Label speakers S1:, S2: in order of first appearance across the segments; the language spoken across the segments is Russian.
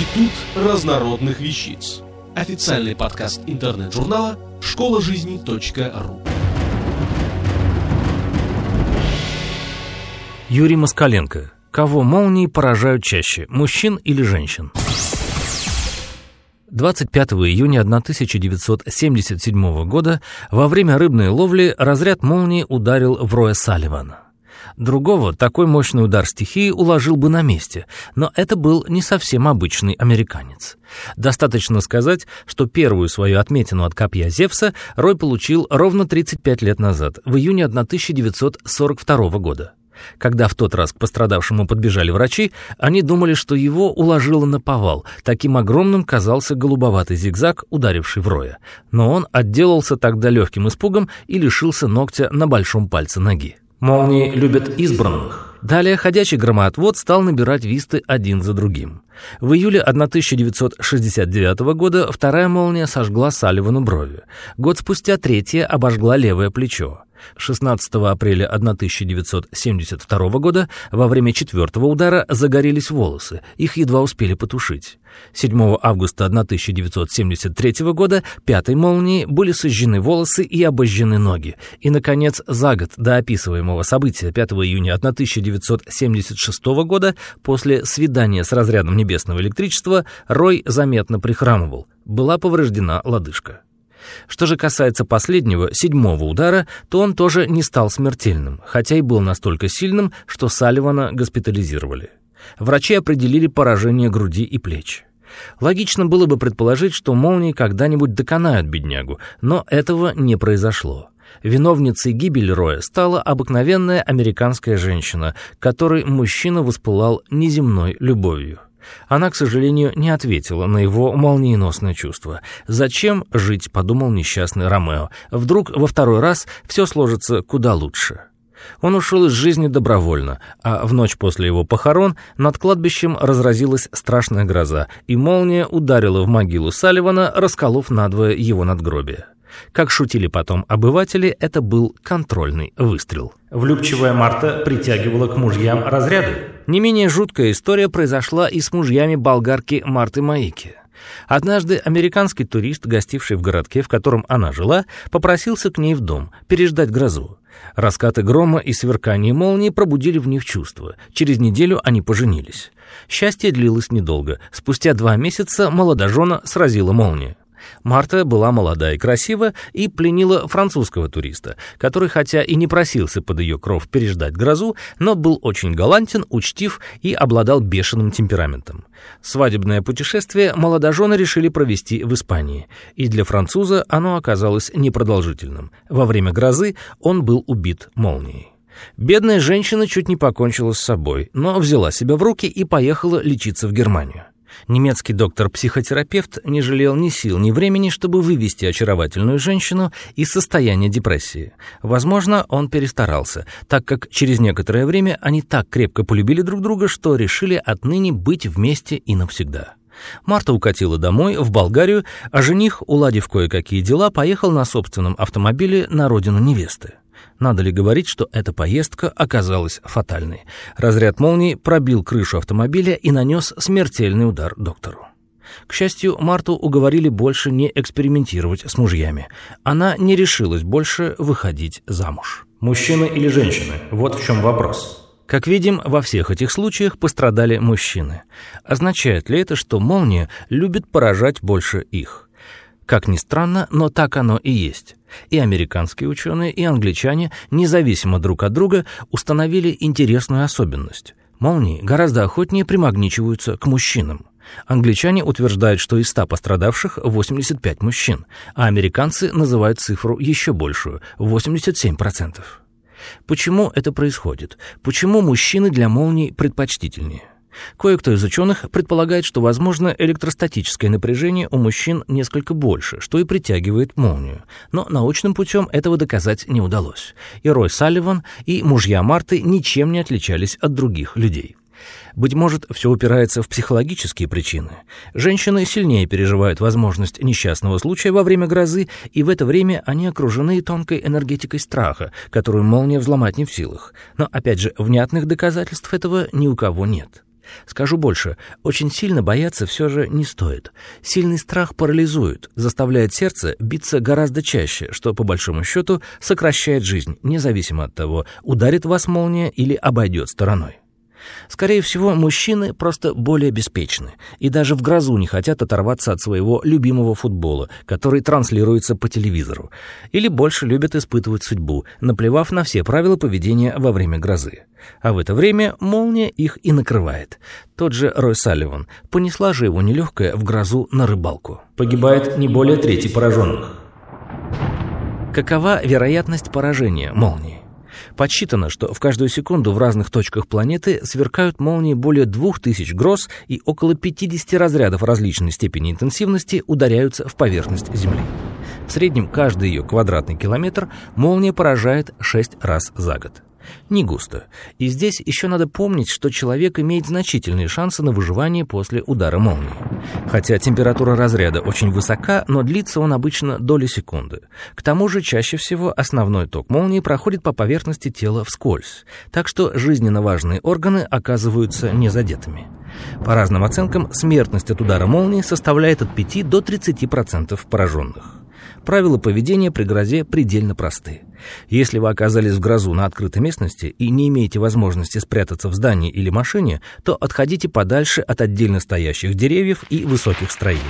S1: Институт разнородных вещиц. Официальный подкаст интернет-журнала школа жизни.ру.
S2: Юрий Москаленко. Кого молнии поражают чаще, мужчин или женщин? 25 июня 1977 года во время рыбной ловли разряд молнии ударил в Роя Салливана. Другого такой мощный удар стихии уложил бы на месте, но это был не совсем обычный американец. Достаточно сказать, что первую свою отметину от копья Зевса Рой получил ровно 35 лет назад, в июне 1942 года. Когда в тот раз к пострадавшему подбежали врачи, они думали, что его уложило на повал. Таким огромным казался голубоватый зигзаг, ударивший в Роя. Но он отделался тогда легким испугом и лишился ногтя на большом пальце ноги. Молнии любят избранных. Далее ходячий громоотвод стал набирать висты один за другим. В июле 1969 года вторая молния сожгла Салливану брови. Год спустя третья обожгла левое плечо. 16 апреля 1972 года во время четвертого удара загорелись волосы, их едва успели потушить. 7 августа 1973 года пятой молнией были сожжены волосы и обожжены ноги. И, наконец, за год до описываемого события 5 июня 1976 года после свидания с разрядом небесного электричества Рой заметно прихрамывал. Была повреждена лодыжка. Что же касается последнего, седьмого удара, то он тоже не стал смертельным, хотя и был настолько сильным, что Салливана госпитализировали. Врачи определили поражение груди и плеч. Логично было бы предположить, что молнии когда-нибудь доконают беднягу, но этого не произошло. Виновницей гибели Роя стала обыкновенная американская женщина, которой мужчина воспылал неземной любовью. Она, к сожалению, не ответила на его молниеносное чувство. «Зачем жить?» — подумал несчастный Ромео. «Вдруг во второй раз все сложится куда лучше». Он ушел из жизни добровольно, а в ночь после его похорон над кладбищем разразилась страшная гроза, и молния ударила в могилу Салливана, расколов надвое его надгробие. Как шутили потом обыватели, это был контрольный выстрел. Влюбчивая Марта притягивала к мужьям разряды. Не менее жуткая история произошла и с мужьями болгарки Марты Маики. Однажды американский турист, гостивший в городке, в котором она жила, попросился к ней в дом переждать грозу. Раскаты грома и сверкание молнии пробудили в них чувства. Через неделю они поженились. Счастье длилось недолго. Спустя два месяца молодожена сразила молния. Марта была молода и красива и пленила французского туриста, который хотя и не просился под ее кров переждать грозу, но был очень галантен, учтив и обладал бешеным темпераментом. Свадебное путешествие молодожены решили провести в Испании, и для француза оно оказалось непродолжительным. Во время грозы он был убит молнией. Бедная женщина чуть не покончила с собой, но взяла себя в руки и поехала лечиться в Германию. Немецкий доктор-психотерапевт не жалел ни сил, ни времени, чтобы вывести очаровательную женщину из состояния депрессии. Возможно, он перестарался, так как через некоторое время они так крепко полюбили друг друга, что решили отныне быть вместе и навсегда. Марта укатила домой, в Болгарию, а жених, уладив кое-какие дела, поехал на собственном автомобиле на родину невесты. Надо ли говорить, что эта поездка оказалась фатальной? Разряд молнии пробил крышу автомобиля и нанес смертельный удар доктору. К счастью, Марту уговорили больше не экспериментировать с мужьями. Она не решилась больше выходить замуж. Мужчины или женщины? Вот в чем вопрос. Как видим, во всех этих случаях пострадали мужчины. Означает ли это, что молния любит поражать больше их? Как ни странно, но так оно и есть. И американские ученые, и англичане, независимо друг от друга, установили интересную особенность. Молнии гораздо охотнее примагничиваются к мужчинам. Англичане утверждают, что из 100 пострадавших 85 мужчин, а американцы называют цифру еще большую – 87%. Почему это происходит? Почему мужчины для молний предпочтительнее? Кое-кто из ученых предполагает, что, возможно, электростатическое напряжение у мужчин несколько больше, что и притягивает молнию. Но научным путем этого доказать не удалось. И Рой Салливан, и мужья Марты ничем не отличались от других людей. Быть может, все упирается в психологические причины. Женщины сильнее переживают возможность несчастного случая во время грозы, и в это время они окружены тонкой энергетикой страха, которую молния взломать не в силах. Но, опять же, внятных доказательств этого ни у кого нет. Скажу больше, очень сильно бояться все же не стоит. Сильный страх парализует, заставляет сердце биться гораздо чаще, что, по большому счету, сокращает жизнь, независимо от того, ударит вас молния или обойдет стороной. Скорее всего, мужчины просто более беспечны и даже в грозу не хотят оторваться от своего любимого футбола, который транслируется по телевизору, или больше любят испытывать судьбу, наплевав на все правила поведения во время грозы. А в это время молния их и накрывает. Тот же Рой Салливан. Понесла же его нелегкая в грозу на рыбалку. Погибает не более трети пораженных. Какова вероятность поражения молнии? Подсчитано, что в каждую секунду в разных точках планеты сверкают молнии более 2000 гроз и около 50 разрядов различной степени интенсивности ударяются в поверхность Земли. В среднем каждый ее квадратный километр молния поражает 6 раз за год не густо. И здесь еще надо помнить, что человек имеет значительные шансы на выживание после удара молнии. Хотя температура разряда очень высока, но длится он обычно доли секунды. К тому же чаще всего основной ток молнии проходит по поверхности тела вскользь, так что жизненно важные органы оказываются незадетыми. По разным оценкам, смертность от удара молнии составляет от 5 до 30% пораженных. Правила поведения при грозе предельно просты. Если вы оказались в грозу на открытой местности и не имеете возможности спрятаться в здании или машине, то отходите подальше от отдельно стоящих деревьев и высоких строений.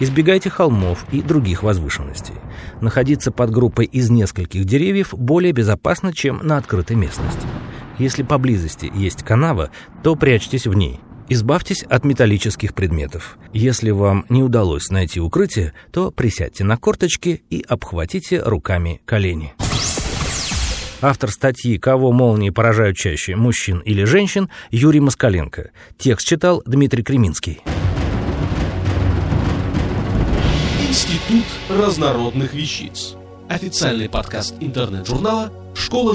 S2: Избегайте холмов и других возвышенностей. Находиться под группой из нескольких деревьев более безопасно, чем на открытой местности. Если поблизости есть канава, то прячьтесь в ней – Избавьтесь от металлических предметов. Если вам не удалось найти укрытие, то присядьте на корточки и обхватите руками колени. Автор статьи «Кого молнии поражают чаще, мужчин или женщин» Юрий Москаленко. Текст читал Дмитрий Креминский.
S1: Институт разнородных вещиц. Официальный подкаст интернет-журнала школа